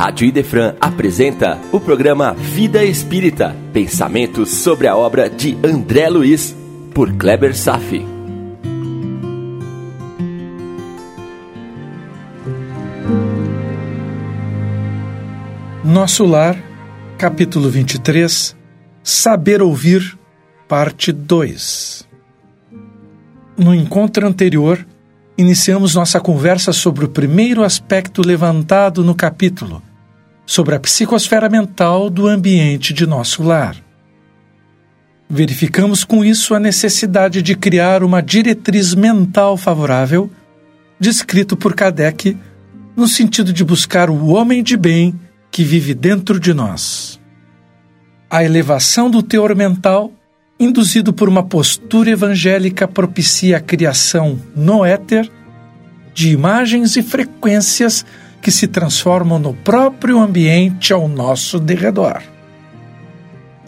Rádio Idefran apresenta o programa Vida Espírita, pensamentos sobre a obra de André Luiz, por Kleber Safi. Nosso Lar, capítulo 23, Saber Ouvir, parte 2. No encontro anterior, iniciamos nossa conversa sobre o primeiro aspecto levantado no capítulo, sobre a psicosfera mental do ambiente de nosso lar. Verificamos com isso a necessidade de criar uma diretriz mental favorável, descrito por Kardec, no sentido de buscar o homem de bem que vive dentro de nós. A elevação do teor mental, induzido por uma postura evangélica, propicia a criação no éter de imagens e frequências que se transformam no próprio ambiente ao nosso derredor.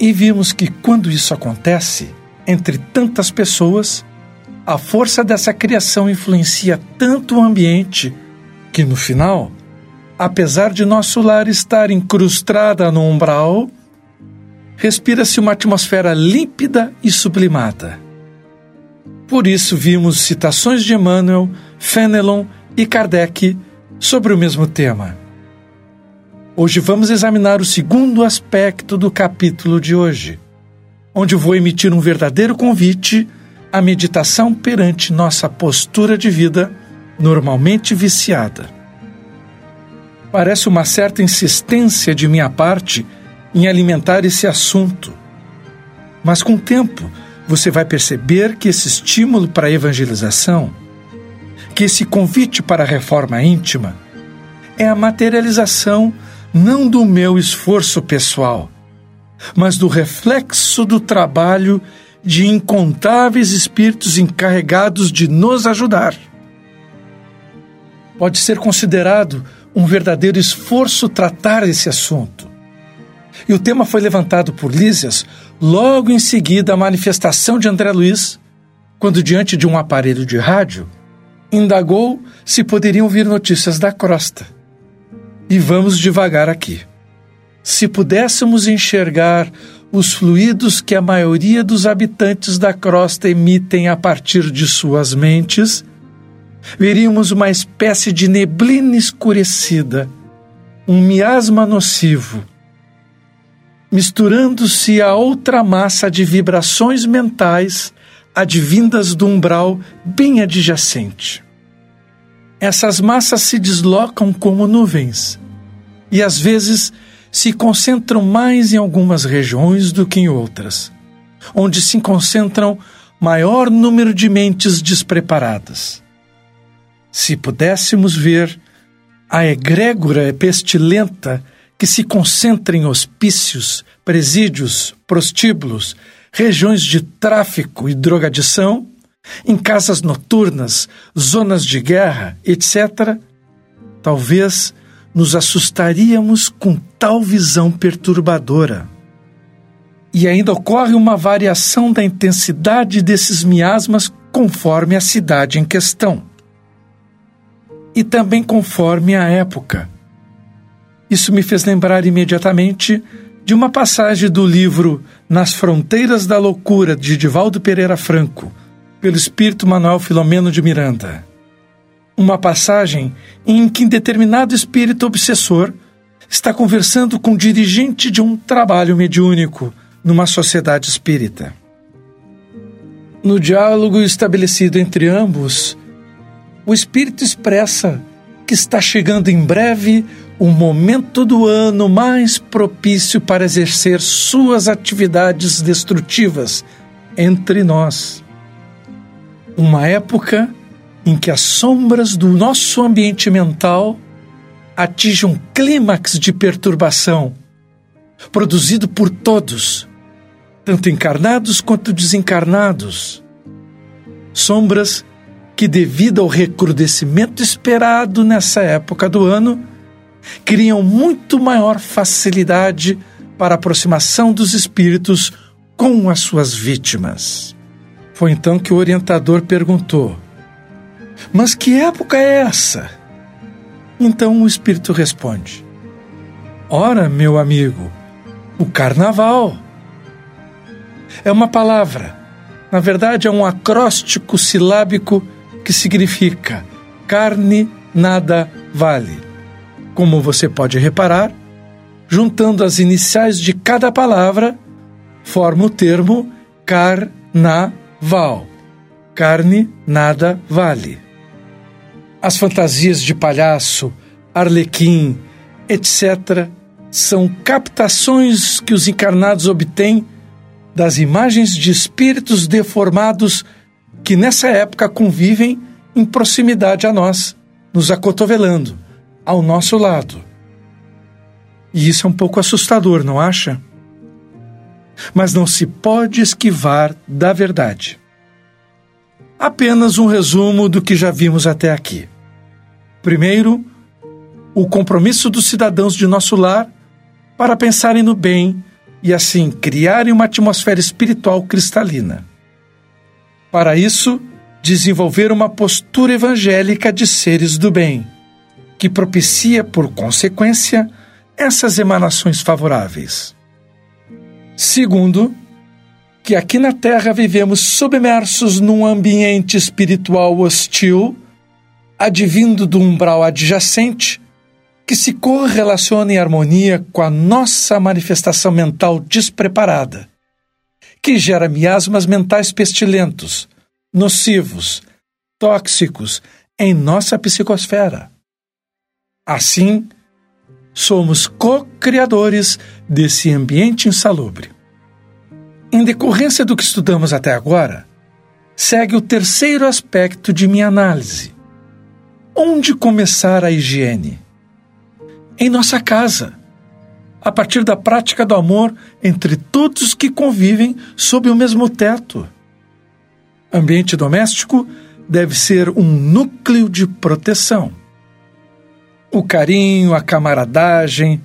E vimos que quando isso acontece, entre tantas pessoas, a força dessa criação influencia tanto o ambiente que, no final, apesar de nosso lar estar incrustada no umbral, respira-se uma atmosfera límpida e sublimada. Por isso vimos citações de Emmanuel, Fenelon e Kardec sobre o mesmo tema. Hoje vamos examinar o segundo aspecto do capítulo de hoje, onde vou emitir um verdadeiro convite à meditação perante nossa postura de vida normalmente viciada. Parece uma certa insistência de minha parte em alimentar esse assunto, mas com o tempo você vai perceber que esse estímulo para a evangelização que esse convite para a reforma íntima é a materialização não do meu esforço pessoal, mas do reflexo do trabalho de incontáveis espíritos encarregados de nos ajudar. Pode ser considerado um verdadeiro esforço tratar esse assunto. E o tema foi levantado por Lísias logo em seguida à manifestação de André Luiz, quando, diante de um aparelho de rádio, indagou se poderiam vir notícias da crosta. E vamos devagar aqui. Se pudéssemos enxergar os fluidos que a maioria dos habitantes da crosta emitem a partir de suas mentes, veríamos uma espécie de neblina escurecida, um miasma nocivo, misturando-se a outra massa de vibrações mentais advindas do umbral bem adjacente. Essas massas se deslocam como nuvens e às vezes se concentram mais em algumas regiões do que em outras, onde se concentram maior número de mentes despreparadas. Se pudéssemos ver a egrégora pestilenta que se concentra em hospícios, presídios, prostíbulos, regiões de tráfico e drogadição, em casas noturnas, zonas de guerra, etc., talvez nos assustaríamos com tal visão perturbadora. E ainda ocorre uma variação da intensidade desses miasmas conforme a cidade em questão. E também conforme a época. Isso me fez lembrar imediatamente de uma passagem do livro Nas Fronteiras da Loucura, de Divaldo Pereira Franco, pelo espírito Manuel Filomeno de Miranda. Uma passagem em que um determinado espírito obsessor está conversando com o dirigente de um trabalho mediúnico numa sociedade espírita. No diálogo estabelecido entre ambos, o espírito expressa que está chegando em breve o momento do ano mais propício para exercer suas atividades destrutivas entre nós. Uma época em que as sombras do nosso ambiente mental atingem um clímax de perturbação, produzido por todos, tanto encarnados quanto desencarnados. Sombras que, devido ao recrudescimento esperado nessa época do ano, criam muito maior facilidade para a aproximação dos espíritos com as suas vítimas. Foi então que o orientador perguntou: Mas que época é essa? Então o espírito responde: Ora, meu amigo, o carnaval. É uma palavra, na verdade é um acróstico silábico que significa carne nada vale. Como você pode reparar, juntando as iniciais de cada palavra, forma o termo carnaval. Carne nada vale. As fantasias de palhaço, arlequim, etc., são captações que os encarnados obtêm das imagens de espíritos deformados que nessa época convivem em proximidade a nós, nos acotovelando, ao nosso lado. E isso é um pouco assustador, não acha? Mas não se pode esquivar da verdade. Apenas um resumo do que já vimos até aqui. Primeiro, o compromisso dos cidadãos de nosso lar para pensarem no bem e assim criarem uma atmosfera espiritual cristalina. Para isso, desenvolver uma postura evangélica de seres do bem, que propicia, por consequência, essas emanações favoráveis. Segundo, que aqui na Terra vivemos submersos num ambiente espiritual hostil, advindo do umbral adjacente, que se correlaciona em harmonia com a nossa manifestação mental despreparada, que gera miasmas mentais pestilentos, nocivos, tóxicos em nossa psicosfera. Assim, somos co-criadores desse ambiente insalubre. Em decorrência do que estudamos até agora, segue o terceiro aspecto de minha análise. Onde começar a higiene? Em nossa casa, a partir da prática do amor entre todos que convivem sob o mesmo teto. Ambiente doméstico deve ser um núcleo de proteção. O carinho, a camaradagem,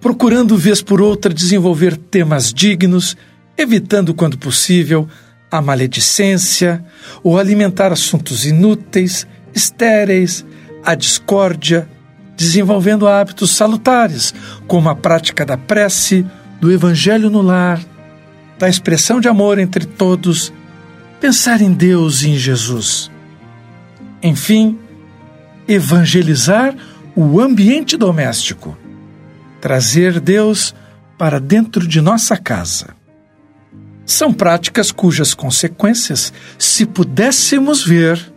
procurando vez por outra desenvolver temas dignos, evitando, quando possível, a maledicência ou alimentar assuntos inúteis, estéreis, a discórdia, desenvolvendo hábitos salutares, como a prática da prece, do evangelho no lar, da expressão de amor entre todos pensar em Deus e em Jesus. Enfim, evangelizar o ambiente doméstico, trazer Deus para dentro de nossa casa. São práticas cujas consequências, se pudéssemos ver,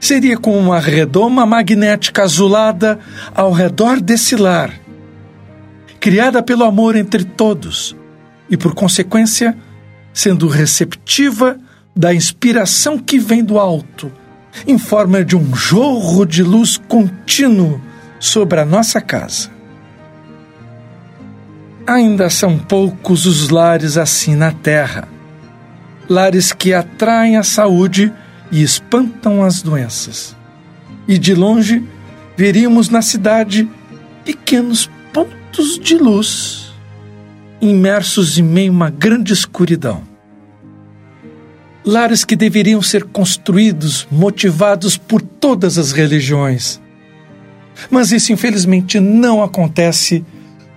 seria como uma redoma magnética azulada ao redor desse lar, criada pelo amor entre todos e, por consequência, sendo receptiva da inspiração que vem do alto, em forma de um jorro de luz contínuo sobre a nossa casa. Ainda são poucos os lares assim na terra, lares que atraem a saúde e espantam as doenças. E de longe veríamos na cidade pequenos pontos de luz, imersos em meio a uma grande escuridão lares que deveriam ser construídos, motivados por todas as religiões. Mas isso, infelizmente, não acontece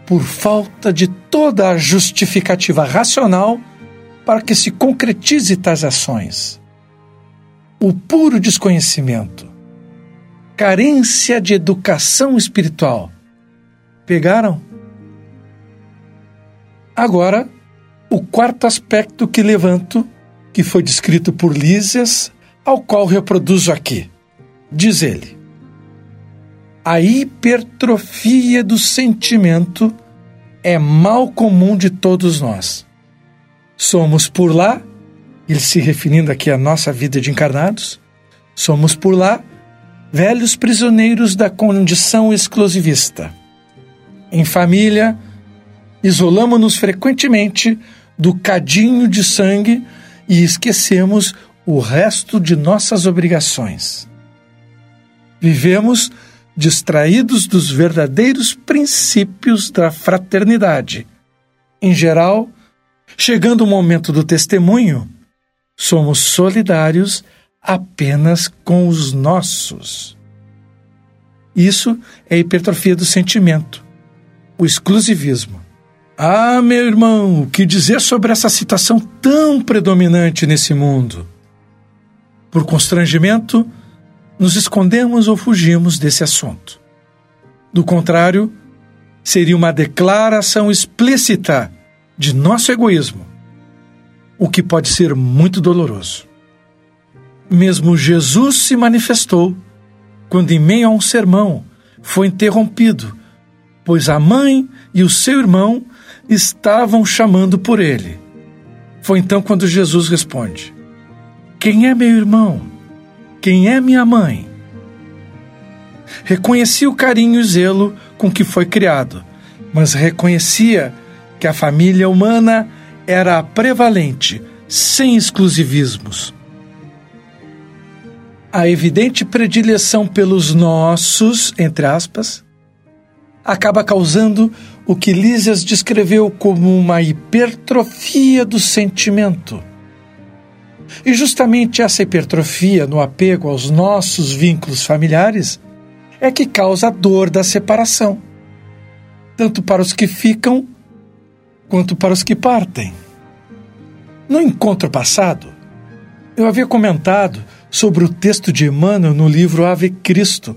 por falta de toda a justificativa racional para que se concretize tais ações. O puro desconhecimento, carência de educação espiritual. Pegaram? Agora, o quarto aspecto que levanto que foi descrito por Lísias, ao qual reproduzo aqui. Diz ele: A hipertrofia do sentimento é mal comum de todos nós. Somos por lá, ele se referindo aqui à nossa vida de encarnados, somos por lá velhos prisioneiros da condição exclusivista. Em família, isolamos-nos frequentemente do cadinho de sangue e esquecemos o resto de nossas obrigações. Vivemos distraídos dos verdadeiros princípios da fraternidade. Em geral, chegando o momento do testemunho, somos solidários apenas com os nossos. Isso é hipertrofia do sentimento, o exclusivismo. Ah, meu irmão, o que dizer sobre essa situação tão predominante nesse mundo? Por constrangimento, nos escondemos ou fugimos desse assunto. Do contrário, seria uma declaração explícita de nosso egoísmo, o que pode ser muito doloroso. Mesmo Jesus se manifestou quando, em meio a um sermão, foi interrompido, pois a mãe e o seu irmão estavam chamando por ele. Foi então quando Jesus responde: Quem é meu irmão? Quem é minha mãe? Reconhecia o carinho e zelo com que foi criado, mas reconhecia que a família humana era a prevalente, sem exclusivismos. A evidente predileção pelos nossos, entre aspas, acaba causando o que Lísias descreveu como uma hipertrofia do sentimento. E justamente essa hipertrofia no apego aos nossos vínculos familiares é que causa a dor da separação, tanto para os que ficam quanto para os que partem. No encontro passado, eu havia comentado sobre o texto de Emmanuel no livro Ave Cristo,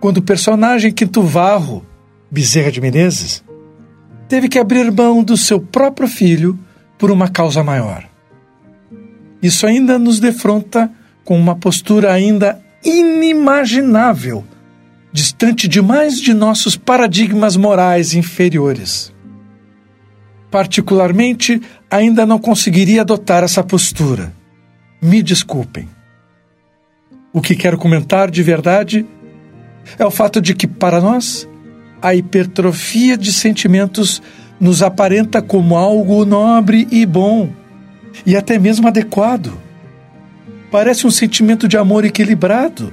quando o personagem Quinto Varro Bezerra de Menezes, teve que abrir mão do seu próprio filho por uma causa maior. Isso ainda nos defronta com uma postura ainda inimaginável, distante demais de nossos paradigmas morais inferiores. Particularmente, ainda não conseguiria adotar essa postura. Me desculpem. O que quero comentar de verdade é o fato de que, para nós, a hipertrofia de sentimentos nos aparenta como algo nobre e bom, e até mesmo adequado. Parece um sentimento de amor equilibrado,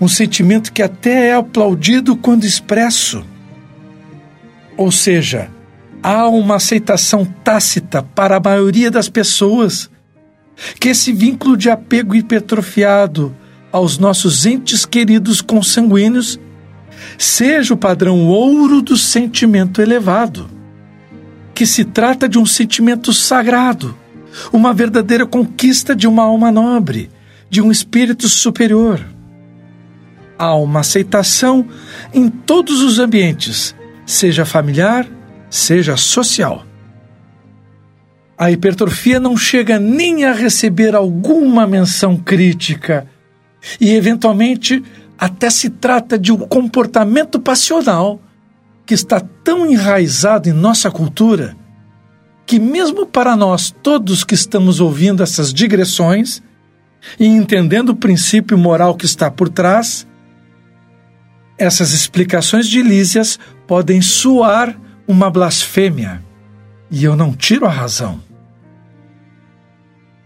um sentimento que até é aplaudido quando expresso. Ou seja, há uma aceitação tácita para a maioria das pessoas que esse vínculo de apego hipertrofiado aos nossos entes queridos consanguíneos seja o padrão ouro do sentimento elevado, que se trata de um sentimento sagrado, uma verdadeira conquista de uma alma nobre, de um espírito superior. Há uma aceitação em todos os ambientes, seja familiar, seja social. A hipertrofia não chega nem a receber alguma menção crítica e, eventualmente, até se trata de um comportamento passional que está tão enraizado em nossa cultura que, mesmo para nós todos que estamos ouvindo essas digressões e entendendo o princípio moral que está por trás, essas explicações de Lísias podem soar uma blasfêmia, e eu não tiro a razão.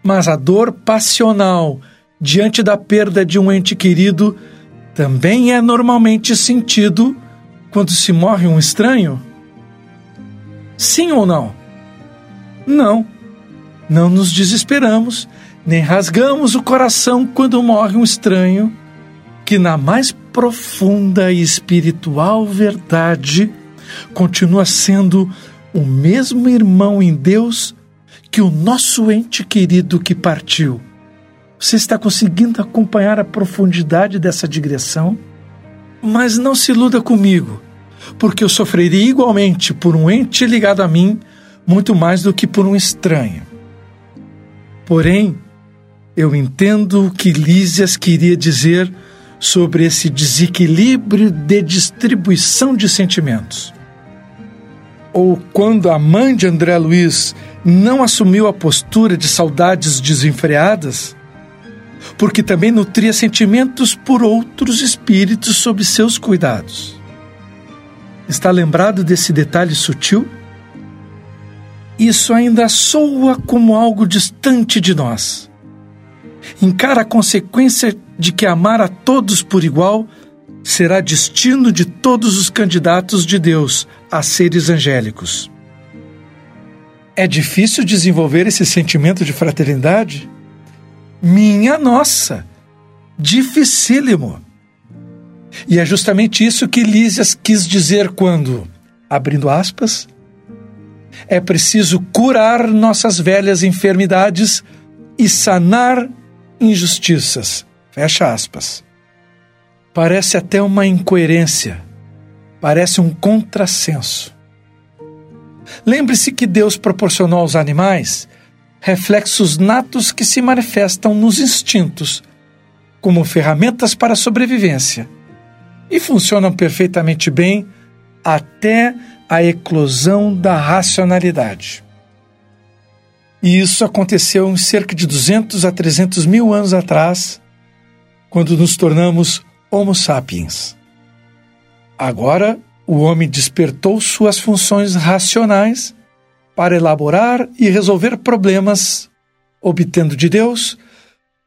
Mas a dor passional diante da perda de um ente querido também é normalmente sentido quando se morre um estranho? Sim ou não? Não. Não nos desesperamos, nem rasgamos o coração quando morre um estranho, que na mais profunda e espiritual verdade continua sendo o mesmo irmão em Deus que o nosso ente querido que partiu você está conseguindo acompanhar a profundidade dessa digressão? Mas não se iluda comigo, porque eu sofreria igualmente por um ente ligado a mim muito mais do que por um estranho. Porém, eu entendo o que Lísias queria dizer sobre esse desequilíbrio de distribuição de sentimentos. Ou quando a mãe de André Luiz não assumiu a postura de saudades desenfreadas, porque também nutria sentimentos por outros espíritos sob seus cuidados. Está lembrado desse detalhe sutil? Isso ainda soa como algo distante de nós. Encara a consequência de que amar a todos por igual será destino de todos os candidatos de Deus a seres angélicos. É difícil desenvolver esse sentimento de fraternidade? Minha nossa! Dificílimo! E é justamente isso que Lísias quis dizer quando, abrindo aspas, é preciso curar nossas velhas enfermidades e sanar injustiças. Fecha aspas. Parece até uma incoerência, parece um contrassenso. Lembre-se que Deus proporcionou aos animais reflexos natos que se manifestam nos instintos, como ferramentas para a sobrevivência, e funcionam perfeitamente bem até a eclosão da racionalidade. E isso aconteceu em cerca de 200 a 300 mil anos atrás, quando nos tornamos Homo sapiens. Agora, o homem despertou suas funções racionais para elaborar e resolver problemas, obtendo de Deus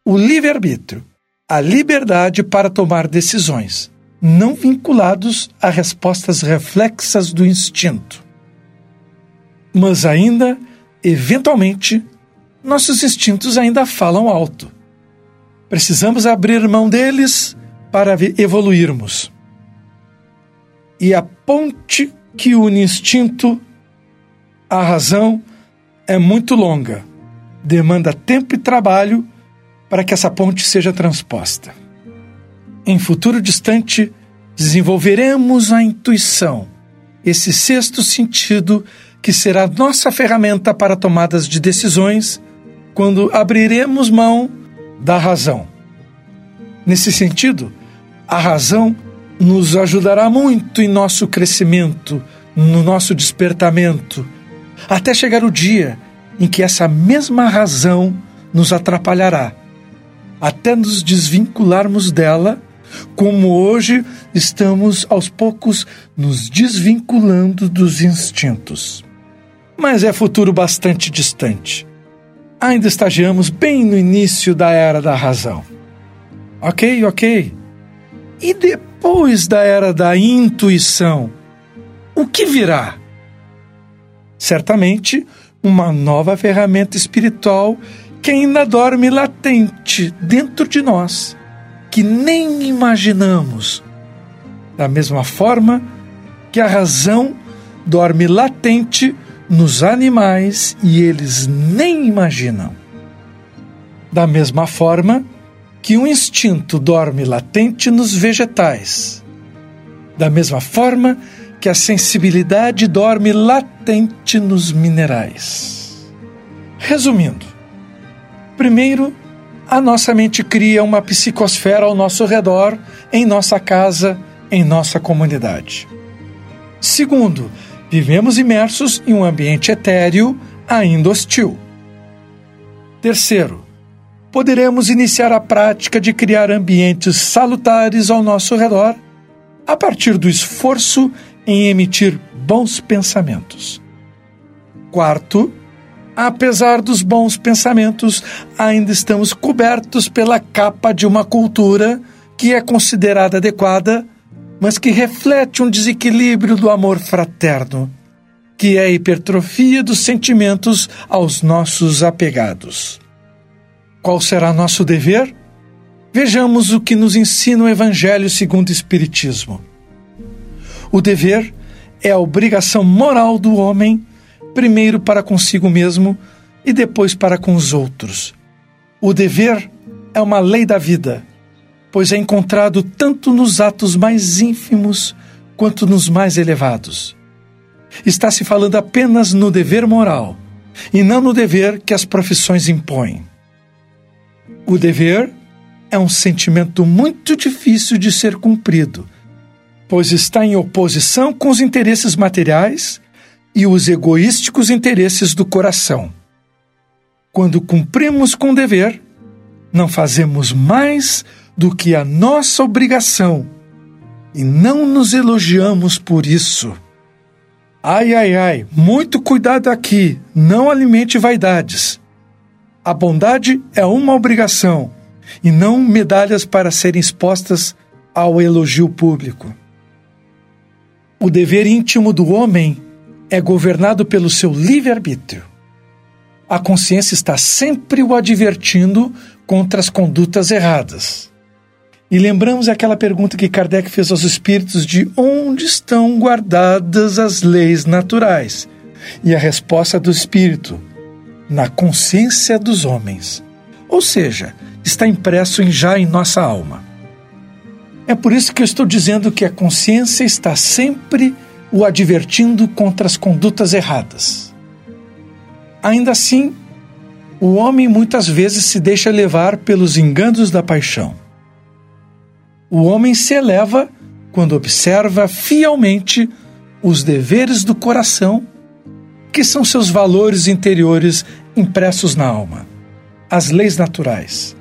o livre-arbítrio, a liberdade para tomar decisões, não vinculados a respostas reflexas do instinto. Mas ainda, eventualmente, nossos instintos ainda falam alto. Precisamos abrir mão deles para evoluirmos. E a ponte que une instinto à razão é muito longa. Demanda tempo e trabalho para que essa ponte seja transposta. Em futuro distante, desenvolveremos a intuição, esse sexto sentido que será nossa ferramenta para tomadas de decisões quando abriremos mão da razão. Nesse sentido, a razão nos ajudará muito em nosso crescimento, no nosso despertamento, até chegar o dia em que essa mesma razão nos atrapalhará, até nos desvincularmos dela, como hoje estamos aos poucos nos desvinculando dos instintos. Mas é futuro bastante distante. Ainda estagiamos bem no início da era da razão. Ok, ok. E depois da era da intuição, o que virá? Certamente, uma nova ferramenta espiritual que ainda dorme latente dentro de nós, que nem imaginamos. Da mesma forma que a razão dorme latente nos animais e eles nem imaginam. Da mesma forma que um instinto dorme latente nos vegetais. Da mesma forma que a sensibilidade dorme latente nos minerais. Resumindo, primeiro, a nossa mente cria uma psicosfera ao nosso redor, em nossa casa, em nossa comunidade. Segundo, vivemos imersos em um ambiente etéreo ainda hostil. Terceiro, poderemos iniciar a prática de criar ambientes salutares ao nosso redor a partir do esforço em emitir bons pensamentos. Quarto, apesar dos bons pensamentos, ainda estamos cobertos pela capa de uma cultura que é considerada adequada, mas que reflete um desequilíbrio do amor fraterno, que é a hipertrofia dos sentimentos aos nossos apegados. Qual será nosso dever? Vejamos o que nos ensina o Evangelho segundo o Espiritismo. O dever é a obrigação moral do homem, primeiro para consigo mesmo e depois para com os outros. O dever é uma lei da vida, pois é encontrado tanto nos atos mais ínfimos quanto nos mais elevados. Está se falando apenas no dever moral e não no dever que as profissões impõem. O dever é um sentimento muito difícil de ser cumprido pois está em oposição com os interesses materiais e os egoísticos interesses do coração. Quando cumprimos com o dever, não fazemos mais do que a nossa obrigação e não nos elogiamos por isso. Ai, ai, ai, muito cuidado aqui, não alimente vaidades. A bondade é uma obrigação e não medalhas para serem expostas ao elogio público. O dever íntimo do homem é governado pelo seu livre-arbítrio. A consciência está sempre o advertindo contra as condutas erradas. E lembramos aquela pergunta que Kardec fez aos espíritos de onde estão guardadas as leis naturais? E a resposta do espírito: na consciência dos homens. Ou seja, está impresso já em nossa alma. É por isso que eu estou dizendo que a consciência está sempre o advertindo contra as condutas erradas. Ainda assim, o homem muitas vezes se deixa levar pelos enganos da paixão. O homem se eleva quando observa fielmente os deveres do coração, que são seus valores interiores impressos na alma, as leis naturais.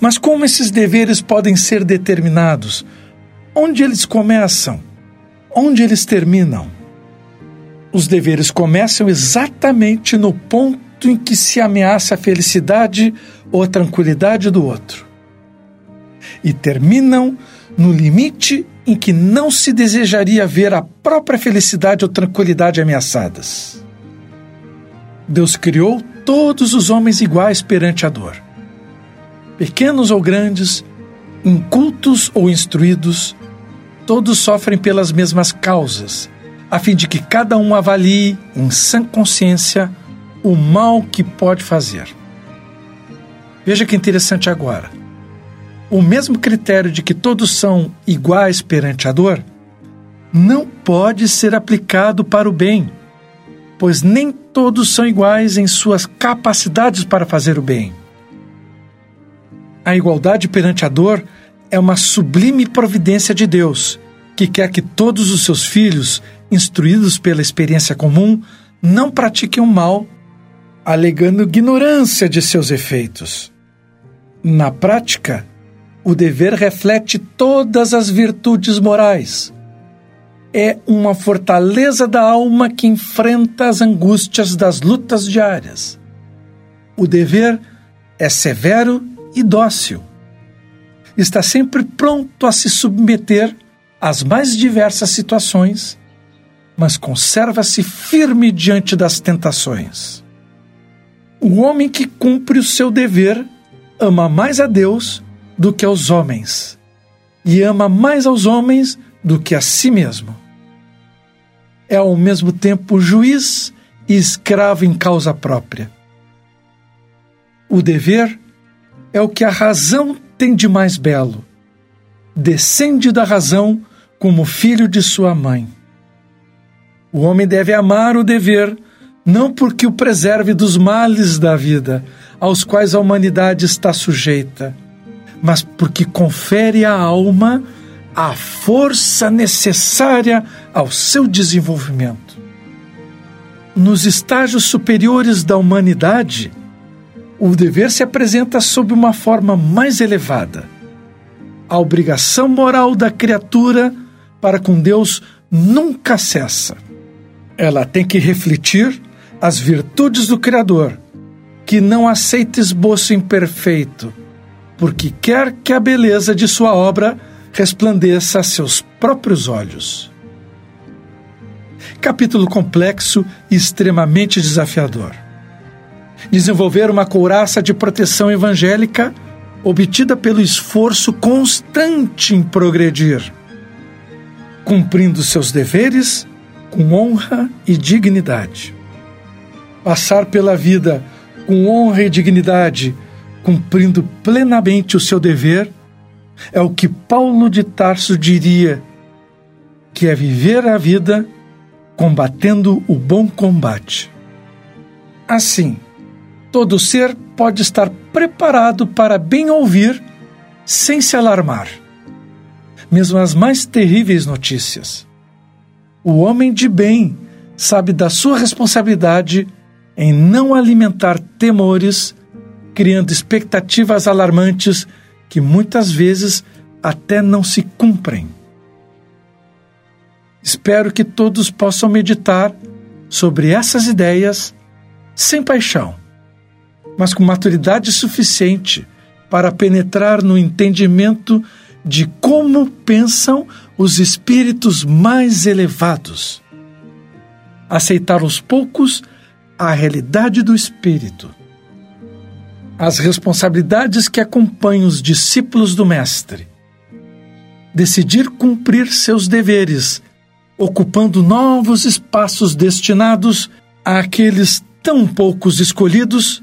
Mas como esses deveres podem ser determinados? Onde eles começam? Onde eles terminam? Os deveres começam exatamente no ponto em que se ameaça a felicidade ou a tranquilidade do outro e terminam no limite em que não se desejaria ver a própria felicidade ou tranquilidade ameaçadas. Deus criou todos os homens iguais perante a dor. Pequenos ou grandes, incultos ou instruídos, todos sofrem pelas mesmas causas, a fim de que cada um avalie, em sã consciência, o mal que pode fazer. Veja que interessante agora o mesmo critério de que todos são iguais perante a dor não pode ser aplicado para o bem, pois nem todos são iguais em suas capacidades para fazer o bem. A igualdade perante a dor é uma sublime providência de Deus, que quer que todos os seus filhos, instruídos pela experiência comum, não pratiquem o mal, alegando ignorância de seus efeitos. Na prática, o dever reflete todas as virtudes morais. É uma fortaleza da alma que enfrenta as angústias das lutas diárias. O dever é severo e dócil. Está sempre pronto a se submeter às mais diversas situações, mas conserva-se firme diante das tentações. O homem que cumpre o seu dever ama mais a Deus do que aos homens, e ama mais aos homens do que a si mesmo. É ao mesmo tempo juiz e escravo em causa própria. O dever é o que a razão tem de mais belo. Descende da razão como filho de sua mãe. O homem deve amar o dever, não porque o preserve dos males da vida, aos quais a humanidade está sujeita mas porque confere à alma a força necessária ao seu desenvolvimento. Nos estágios superiores da humanidade, o dever se apresenta sob uma forma mais elevada. A obrigação moral da criatura para com Deus nunca cessa. Ela tem que refletir as virtudes do Criador, que não aceita esboço imperfeito, porque quer que a beleza de sua obra resplandeça a seus próprios olhos. Capítulo complexo e extremamente desafiador. Desenvolver uma couraça de proteção evangélica obtida pelo esforço constante em progredir, cumprindo seus deveres com honra e dignidade. Passar pela vida com honra e dignidade cumprindo plenamente o seu dever, é o que Paulo de Tarso diria que é viver a vida combatendo o bom combate. Assim, todo ser pode estar preparado para bem ouvir sem se alarmar, mesmo as mais terríveis notícias. O homem de bem sabe da sua responsabilidade em não alimentar temores criando expectativas alarmantes que muitas vezes até não se cumprem. Espero que todos possam meditar sobre essas ideias sem paixão, mas com maturidade suficiente para penetrar no entendimento de como pensam os espíritos mais elevados. Aceitar aos poucos a realidade do espírito as responsabilidades que acompanham os discípulos do Mestre. Decidir cumprir seus deveres, ocupando novos espaços destinados àqueles tão poucos escolhidos,